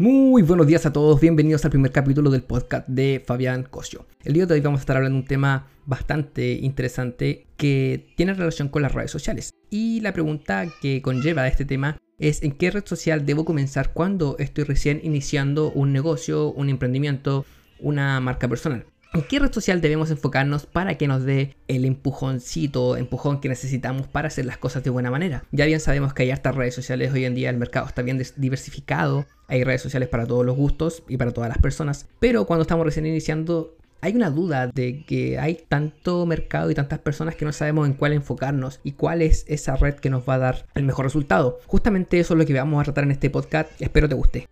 Muy buenos días a todos, bienvenidos al primer capítulo del podcast de Fabián Cosio. El día de hoy vamos a estar hablando de un tema bastante interesante que tiene relación con las redes sociales. Y la pregunta que conlleva este tema es en qué red social debo comenzar cuando estoy recién iniciando un negocio, un emprendimiento, una marca personal. ¿En qué red social debemos enfocarnos para que nos dé el empujoncito, empujón que necesitamos para hacer las cosas de buena manera? Ya bien sabemos que hay hartas redes sociales hoy en día, el mercado está bien diversificado, hay redes sociales para todos los gustos y para todas las personas, pero cuando estamos recién iniciando hay una duda de que hay tanto mercado y tantas personas que no sabemos en cuál enfocarnos y cuál es esa red que nos va a dar el mejor resultado. Justamente eso es lo que vamos a tratar en este podcast espero te guste.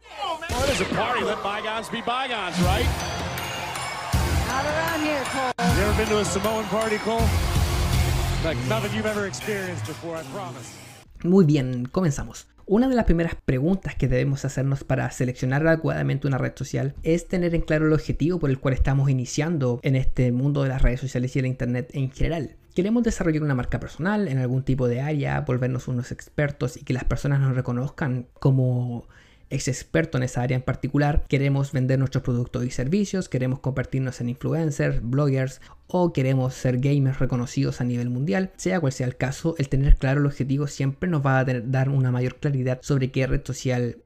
Muy bien, comenzamos. Una de las primeras preguntas que debemos hacernos para seleccionar adecuadamente una red social es tener en claro el objetivo por el cual estamos iniciando en este mundo de las redes sociales y el Internet en general. Queremos desarrollar una marca personal en algún tipo de área, volvernos unos expertos y que las personas nos reconozcan como ex experto en esa área en particular, queremos vender nuestros productos y servicios, queremos convertirnos en influencers, bloggers o queremos ser gamers reconocidos a nivel mundial, sea cual sea el caso, el tener claro el objetivo siempre nos va a dar una mayor claridad sobre qué red social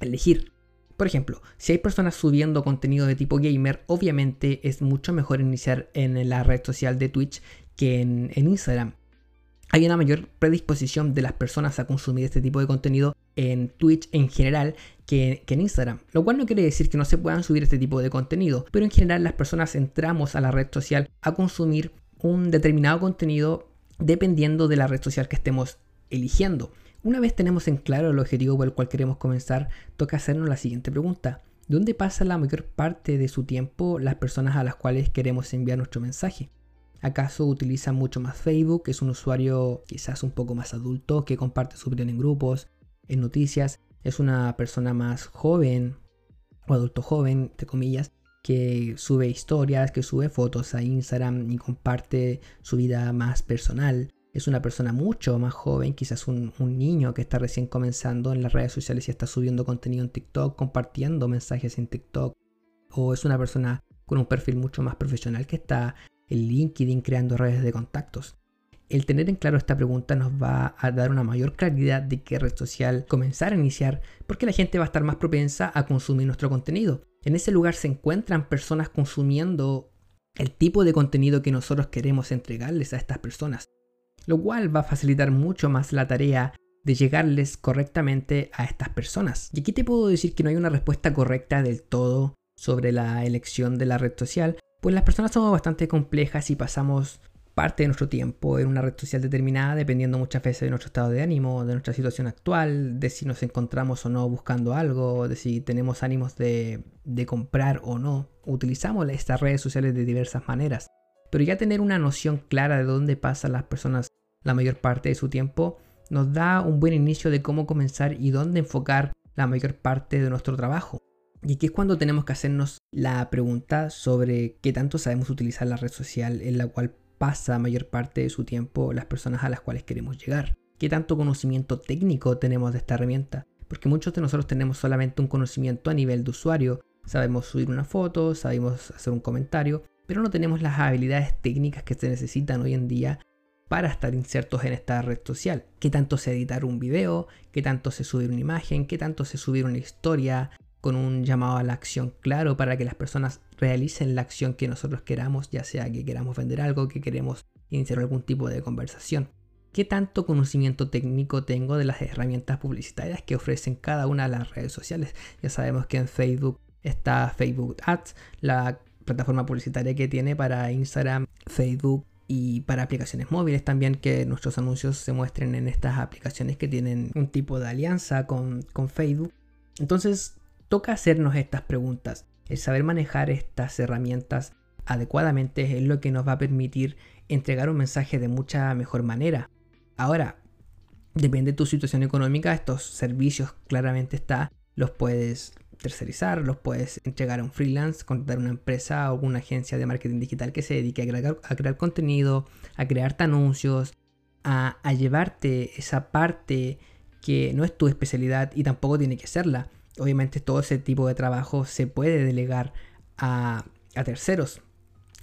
elegir. Por ejemplo, si hay personas subiendo contenido de tipo gamer, obviamente es mucho mejor iniciar en la red social de Twitch que en, en Instagram hay una mayor predisposición de las personas a consumir este tipo de contenido en Twitch en general que, en Instagram. Lo cual no quiere decir que no se puedan subir este tipo de contenido, pero en general las personas entramos a la red social a consumir un determinado contenido dependiendo de la red social que estemos eligiendo. Una vez tenemos en claro el objetivo por el cual queremos comenzar, toca hacernos la siguiente pregunta. ¿Dónde pasa la mayor parte de su tiempo las personas a las cuales queremos enviar nuestro mensaje? ¿Acaso utiliza mucho más Facebook? Es un usuario quizás un poco más adulto que comparte su opinión en grupos, en noticias. Es una persona más joven o adulto joven, entre comillas, que sube historias, que sube fotos a Instagram y comparte su vida más personal. Es una persona mucho más joven, quizás un, un, niño que está recién comenzando en las redes sociales y está subiendo contenido en TikTok, compartiendo mensajes en TikTok. O es una persona con un perfil mucho más profesional que está el LinkedIn creando redes de contactos. El tener en claro esta pregunta nos va a dar una mayor claridad de qué red social comenzar a iniciar porque la gente va a estar más propensa a consumir nuestro contenido. En ese lugar se encuentran personas consumiendo el tipo de contenido que nosotros queremos entregarles a estas personas, lo cual va a facilitar mucho más la tarea de llegarles correctamente a estas personas. Y aquí te puedo decir que no hay una respuesta correcta del todo sobre la elección de la red social, pues las personas somos bastante complejas y pasamos parte de nuestro tiempo en una red social determinada dependiendo muchas veces de nuestro estado de ánimo, de nuestra situación actual, de si nos encontramos o no buscando algo, de si tenemos ánimos de, de comprar o no. Utilizamos estas redes sociales de diversas maneras. Pero ya tener una noción clara de dónde pasan las personas la mayor parte de su tiempo nos da un buen inicio de cómo comenzar y dónde enfocar la mayor parte de nuestro trabajo. Y aquí es cuando tenemos que hacernos la pregunta sobre qué tanto sabemos utilizar la red social en la cual pasa mayor parte de su tiempo las personas a las cuales queremos llegar. ¿Qué tanto conocimiento técnico tenemos de esta herramienta? Porque muchos de nosotros tenemos solamente un conocimiento a nivel de usuario. Sabemos subir una foto, sabemos hacer un comentario, pero no tenemos las habilidades técnicas que se necesitan hoy en día para estar insertos en esta red social. ¿Qué tanto se editar un video? ¿Qué tanto se subir una imagen? ¿Qué tanto se subir una historia? Con un llamado a la acción claro para que las personas realicen la acción que nosotros queramos, ya sea que queramos vender algo, que queremos iniciar algún tipo de conversación. ¿Qué tanto conocimiento técnico tengo de las herramientas publicitarias que ofrecen cada una de las redes sociales? Ya sabemos que en Facebook está Facebook Ads, la plataforma publicitaria que tiene para Instagram, Facebook y para aplicaciones móviles también que nuestros anuncios se muestren en estas aplicaciones que tienen un tipo de alianza con, con Facebook. Entonces, toca hacernos estas preguntas. El saber manejar estas herramientas adecuadamente es lo que nos va a permitir entregar un mensaje de mucha mejor manera. Ahora, depende de tu situación económica, estos servicios claramente está, los puedes tercerizar, los puedes entregar a un freelance, contratar una empresa o una agencia de marketing digital que se dedique a crear, contenido, a crearte anuncios, a, a llevarte esa parte que no es tu especialidad y tampoco tiene que serla Obviamente todo ese tipo de trabajo se puede delegar a, terceros,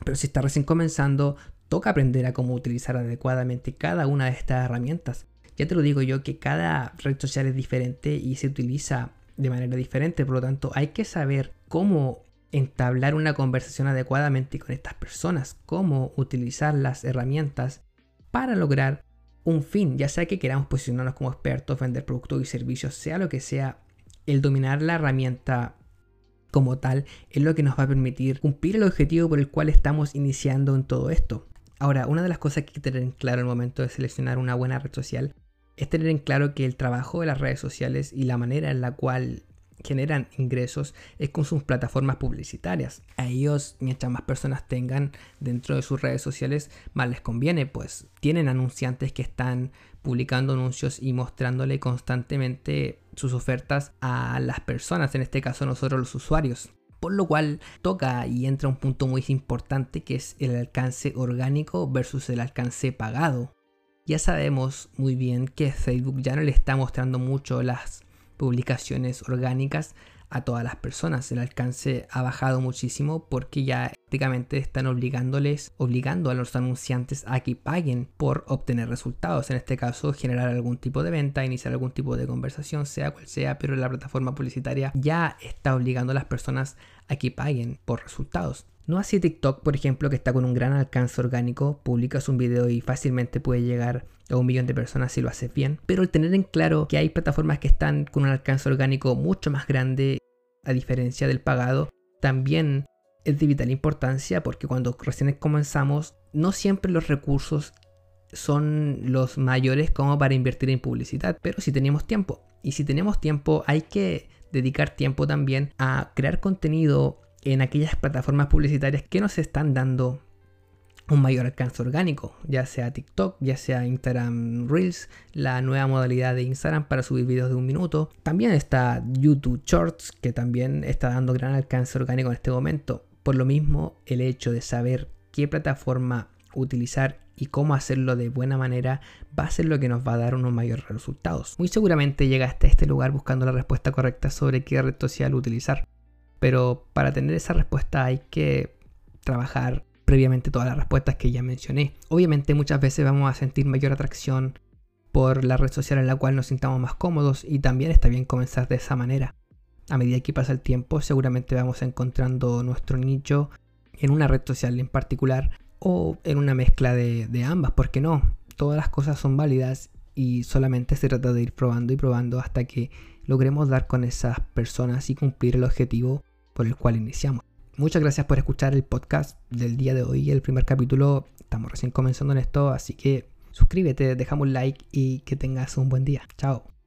pero si está recién comenzando, toca aprender a cómo utilizar adecuadamente cada una de estas herramientas. Ya te lo digo yo que cada red social es diferente y se utiliza de manera diferente, por lo tanto hay que saber cómo entablar una conversación adecuadamente con estas personas, cómo utilizar las herramientas para lograr un fin, ya sea que queramos posicionarnos como expertos, vender productos y servicios, sea lo que sea, el dominar la herramienta como tal es lo que nos va a permitir cumplir el objetivo por el cual estamos iniciando en todo esto. Ahora, una de las cosas que hay que tener en claro al momento de seleccionar una buena red social es tener en claro que el trabajo de las redes sociales y la manera en la cual generan ingresos es con sus plataformas publicitarias. A ellos, mientras más personas tengan dentro de sus redes sociales, más les conviene, pues tienen anunciantes que están publicando anuncios y mostrándole constantemente sus ofertas a las personas, en este caso nosotros los usuarios. Por lo cual toca y entra un punto muy importante que es el alcance orgánico versus el alcance pagado. Ya sabemos muy bien que Facebook ya no le está mostrando mucho las publicaciones orgánicas a todas las personas. El alcance ha bajado muchísimo porque ya prácticamente están obligándoles, obligando a los anunciantes a que paguen por obtener resultados. En este caso, generar algún tipo de venta, iniciar algún tipo de conversación, sea cual sea, pero la plataforma publicitaria ya está obligando a las personas a que paguen por resultados. No así TikTok, por ejemplo, que está con un gran alcance orgánico, publicas un video y fácilmente puede llegar a un millón de personas si lo haces bien. Pero el tener en claro que hay plataformas que están con un alcance orgánico mucho más grande, a diferencia del pagado, también es de vital importancia porque cuando recién comenzamos, no siempre los recursos son los mayores como para invertir en publicidad, pero si tenemos tiempo. Y si tenemos tiempo, hay que dedicar tiempo también a crear contenido en aquellas plataformas publicitarias que nos están dando un mayor alcance orgánico, ya sea TikTok, ya sea Instagram Reels, la nueva modalidad de Instagram para subir videos de un minuto. También está YouTube Shorts, que también está dando gran alcance orgánico en este momento. Por lo mismo, el hecho de saber qué plataforma utilizar y cómo hacerlo de buena manera va a ser lo que nos va a dar unos mayores resultados. Muy seguramente llega hasta este lugar buscando la respuesta correcta sobre qué red social utilizar. Pero para tener esa respuesta hay que trabajar previamente todas las respuestas que ya mencioné. Obviamente muchas veces vamos a sentir mayor atracción por la red social en la cual nos sintamos más cómodos y también está bien comenzar de esa manera. A medida que pasa el tiempo seguramente vamos encontrando nuestro nicho en una red social en particular o en una mezcla de, de ambas, porque no, todas las cosas son válidas y solamente se trata de ir probando y probando hasta que logremos dar con esas personas y cumplir el objetivo por el cual iniciamos. Muchas gracias por escuchar el podcast del día de hoy, el primer capítulo. Estamos recién comenzando en esto, así que suscríbete, dejamos un like y que tengas un buen día. Chao.